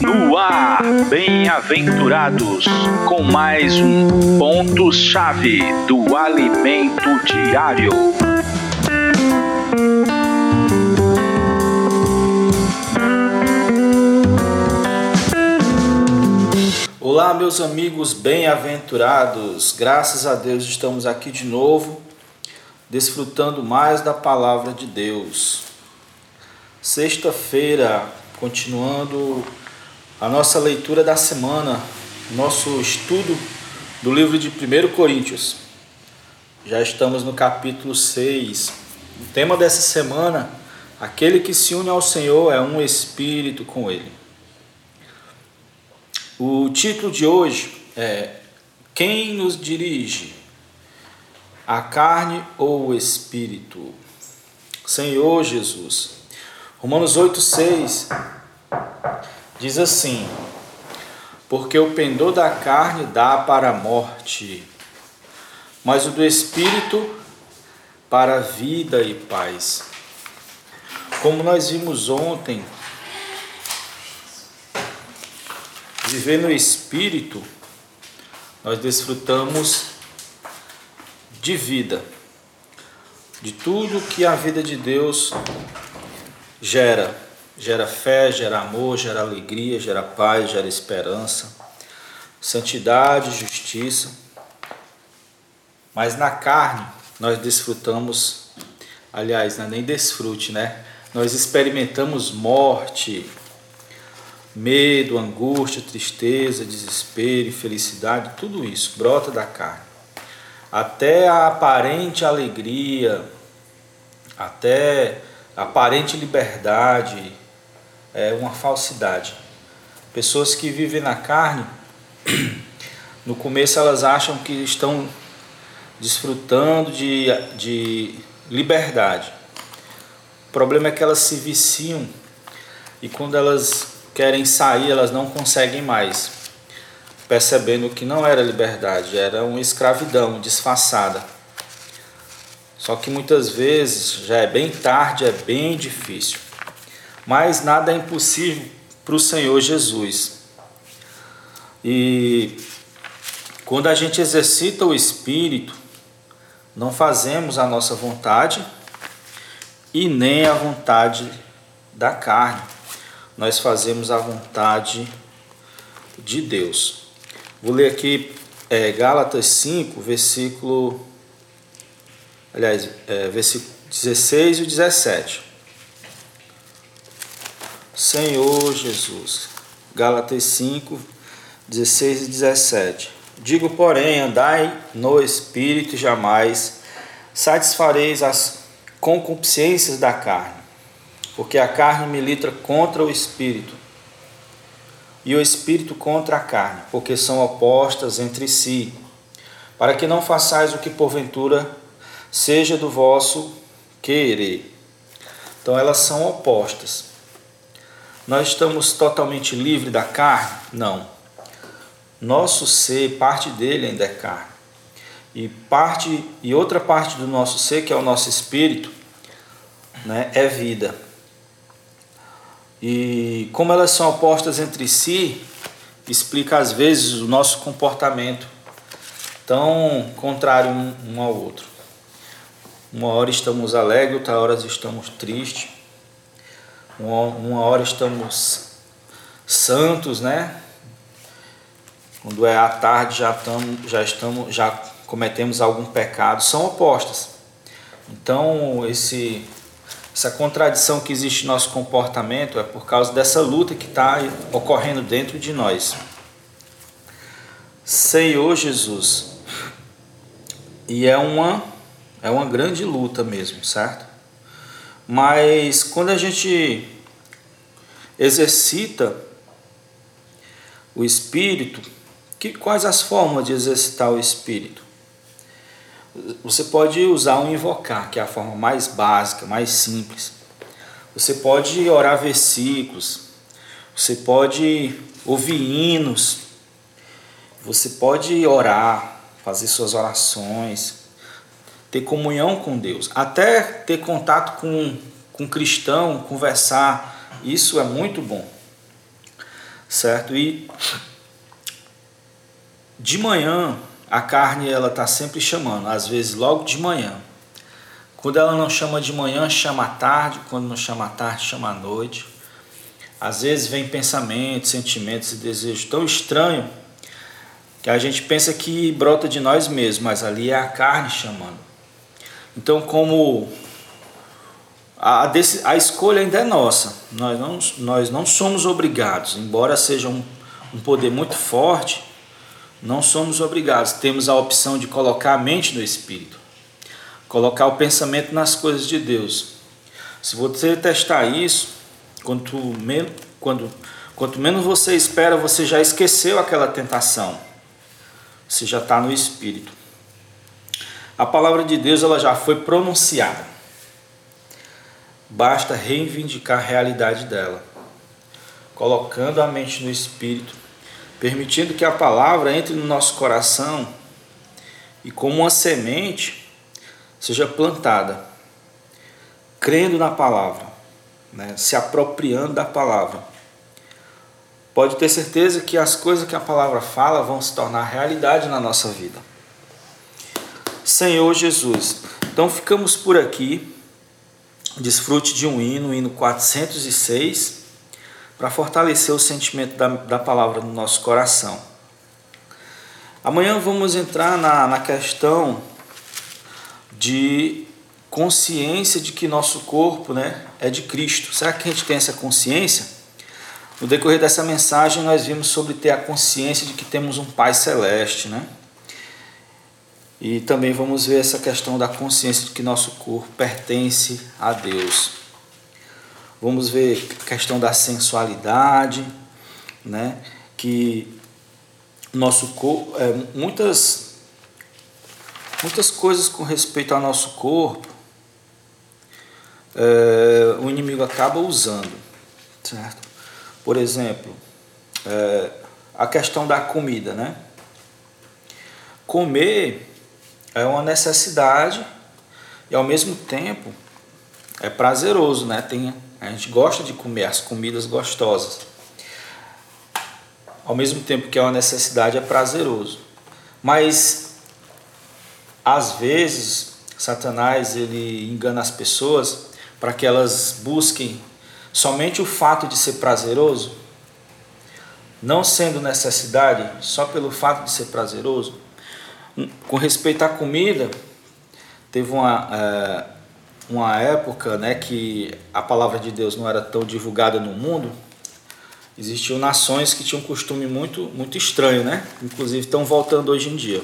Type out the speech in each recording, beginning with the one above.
No ar, bem-aventurados, com mais um ponto-chave do alimento diário. Olá, meus amigos bem-aventurados, graças a Deus estamos aqui de novo, desfrutando mais da palavra de Deus. Sexta-feira, continuando a nossa leitura da semana, nosso estudo do livro de 1 Coríntios. Já estamos no capítulo 6. O tema dessa semana: aquele que se une ao Senhor é um espírito com ele. O título de hoje é Quem nos dirige? A carne ou o espírito? Senhor Jesus. Romanos 8:6 diz assim: Porque o pendor da carne dá para a morte, mas o do espírito para a vida e paz. Como nós vimos ontem, viver no Espírito, nós desfrutamos de vida, de tudo que a vida de Deus gera. Gera fé, gera amor, gera alegria, gera paz, gera esperança, santidade, justiça. Mas na carne nós desfrutamos, aliás, é nem desfrute, né? Nós experimentamos morte, Medo, angústia, tristeza, desespero, infelicidade, tudo isso brota da carne. Até a aparente alegria, até aparente liberdade é uma falsidade. Pessoas que vivem na carne, no começo elas acham que estão desfrutando de, de liberdade. O problema é que elas se viciam e quando elas querem sair, elas não conseguem mais, percebendo que não era liberdade, era uma escravidão disfarçada. Só que muitas vezes já é bem tarde, é bem difícil. Mas nada é impossível para o Senhor Jesus. E quando a gente exercita o espírito, não fazemos a nossa vontade e nem a vontade da carne nós fazemos a vontade de Deus. Vou ler aqui é, Gálatas 5, versículo. Aliás, é, versículo 16 e 17. Senhor Jesus. Gálatas 5, 16 e 17. Digo, porém, andai no espírito jamais satisfareis as concupiscências da carne porque a carne milita contra o espírito e o espírito contra a carne, porque são opostas entre si, para que não façais o que porventura seja do vosso querer. Então elas são opostas. Nós estamos totalmente livres da carne? Não. Nosso ser, parte dele ainda é carne. E parte e outra parte do nosso ser, que é o nosso espírito, né, é vida. E como elas são opostas entre si, explica às vezes o nosso comportamento tão contrário um, ao outro. Uma hora estamos alegres, outra hora estamos tristes. Uma, hora estamos santos, né? Quando é à tarde já estamos, já estamos, já cometemos algum pecado. São opostas. Então esse essa contradição que existe no nosso comportamento é por causa dessa luta que está ocorrendo dentro de nós. Senhor Jesus. E é uma, é uma grande luta mesmo, certo? Mas quando a gente exercita o espírito, que, quais as formas de exercitar o espírito? Você pode usar um invocar, que é a forma mais básica, mais simples. Você pode orar versículos. Você pode ouvir hinos. Você pode orar, fazer suas orações, ter comunhão com Deus, até ter contato com, com um cristão, conversar Isso é muito bom. Certo? E de manhã a carne ela está sempre chamando, às vezes logo de manhã. Quando ela não chama de manhã, chama à tarde, quando não chama à tarde, chama à noite. Às vezes vem pensamentos, sentimentos e desejos tão estranhos que a gente pensa que brota de nós mesmos, mas ali é a carne chamando. Então, como a, a escolha ainda é nossa, nós não, nós não somos obrigados, embora seja um, um poder muito forte, não somos obrigados. Temos a opção de colocar a mente no espírito, colocar o pensamento nas coisas de Deus. Se você testar isso, quanto menos, quando, quanto menos você espera, você já esqueceu aquela tentação. Você já está no espírito. A palavra de Deus ela já foi pronunciada. Basta reivindicar a realidade dela, colocando a mente no espírito, permitindo que a palavra entre no nosso coração e, como uma semente, seja plantada, crendo na palavra, né? se apropriando da palavra. Pode ter certeza que as coisas que a palavra fala vão se tornar realidade na nossa vida. Senhor Jesus, então ficamos por aqui. Desfrute de um hino, hino 406, para fortalecer o sentimento da, da palavra no nosso coração. Amanhã vamos entrar na, na questão de consciência de que nosso corpo né, é de Cristo. Será que a gente tem essa consciência? No decorrer dessa mensagem, nós vimos sobre ter a consciência de que temos um Pai Celeste, né? E também vamos ver essa questão da consciência de que nosso corpo pertence a Deus. Vamos ver a questão da sensualidade, né? Que nosso corpo, é, muitas, muitas coisas com respeito ao nosso corpo, é, o inimigo acaba usando, certo? Por exemplo, é, a questão da comida, né? Comer é uma necessidade e ao mesmo tempo é prazeroso, né? Tem, a gente gosta de comer as comidas gostosas. Ao mesmo tempo que é uma necessidade, é prazeroso. Mas às vezes Satanás ele engana as pessoas para que elas busquem somente o fato de ser prazeroso, não sendo necessidade, só pelo fato de ser prazeroso, com respeito à comida, teve uma, é, uma época né, que a palavra de Deus não era tão divulgada no mundo, existiam nações que tinham um costume muito, muito estranho, né? inclusive estão voltando hoje em dia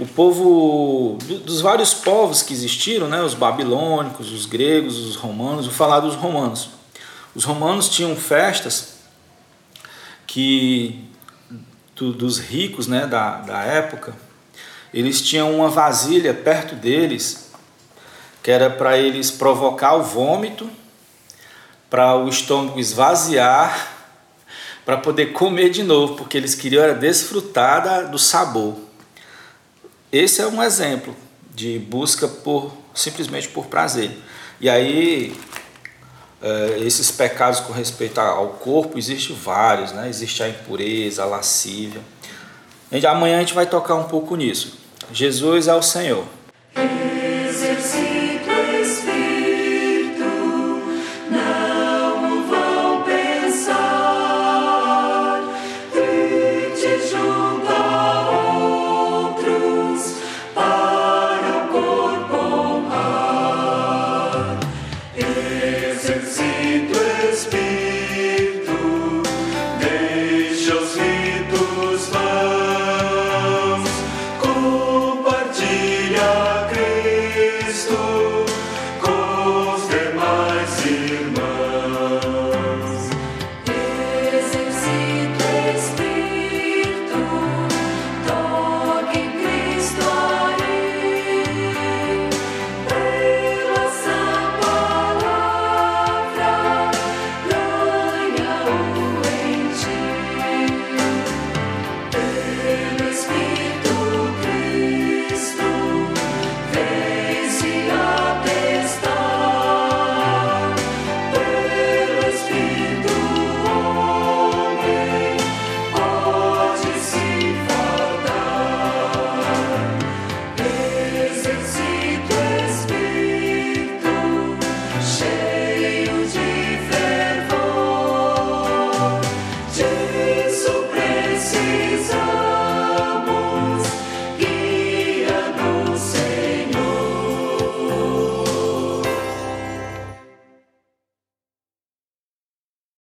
o povo dos vários povos que existiram, né, os babilônicos, os gregos, os romanos, vou falar dos romanos. Os romanos tinham festas que dos ricos, né, da, da época, eles tinham uma vasilha perto deles que era para eles provocar o vômito, para o estômago esvaziar, para poder comer de novo, porque eles queriam era desfrutar do sabor. Esse é um exemplo de busca por simplesmente por prazer. E aí é, esses pecados com respeito ao corpo existem vários, né? Existe a impureza, a lascívia. Amanhã a gente vai tocar um pouco nisso. Jesus é o Senhor.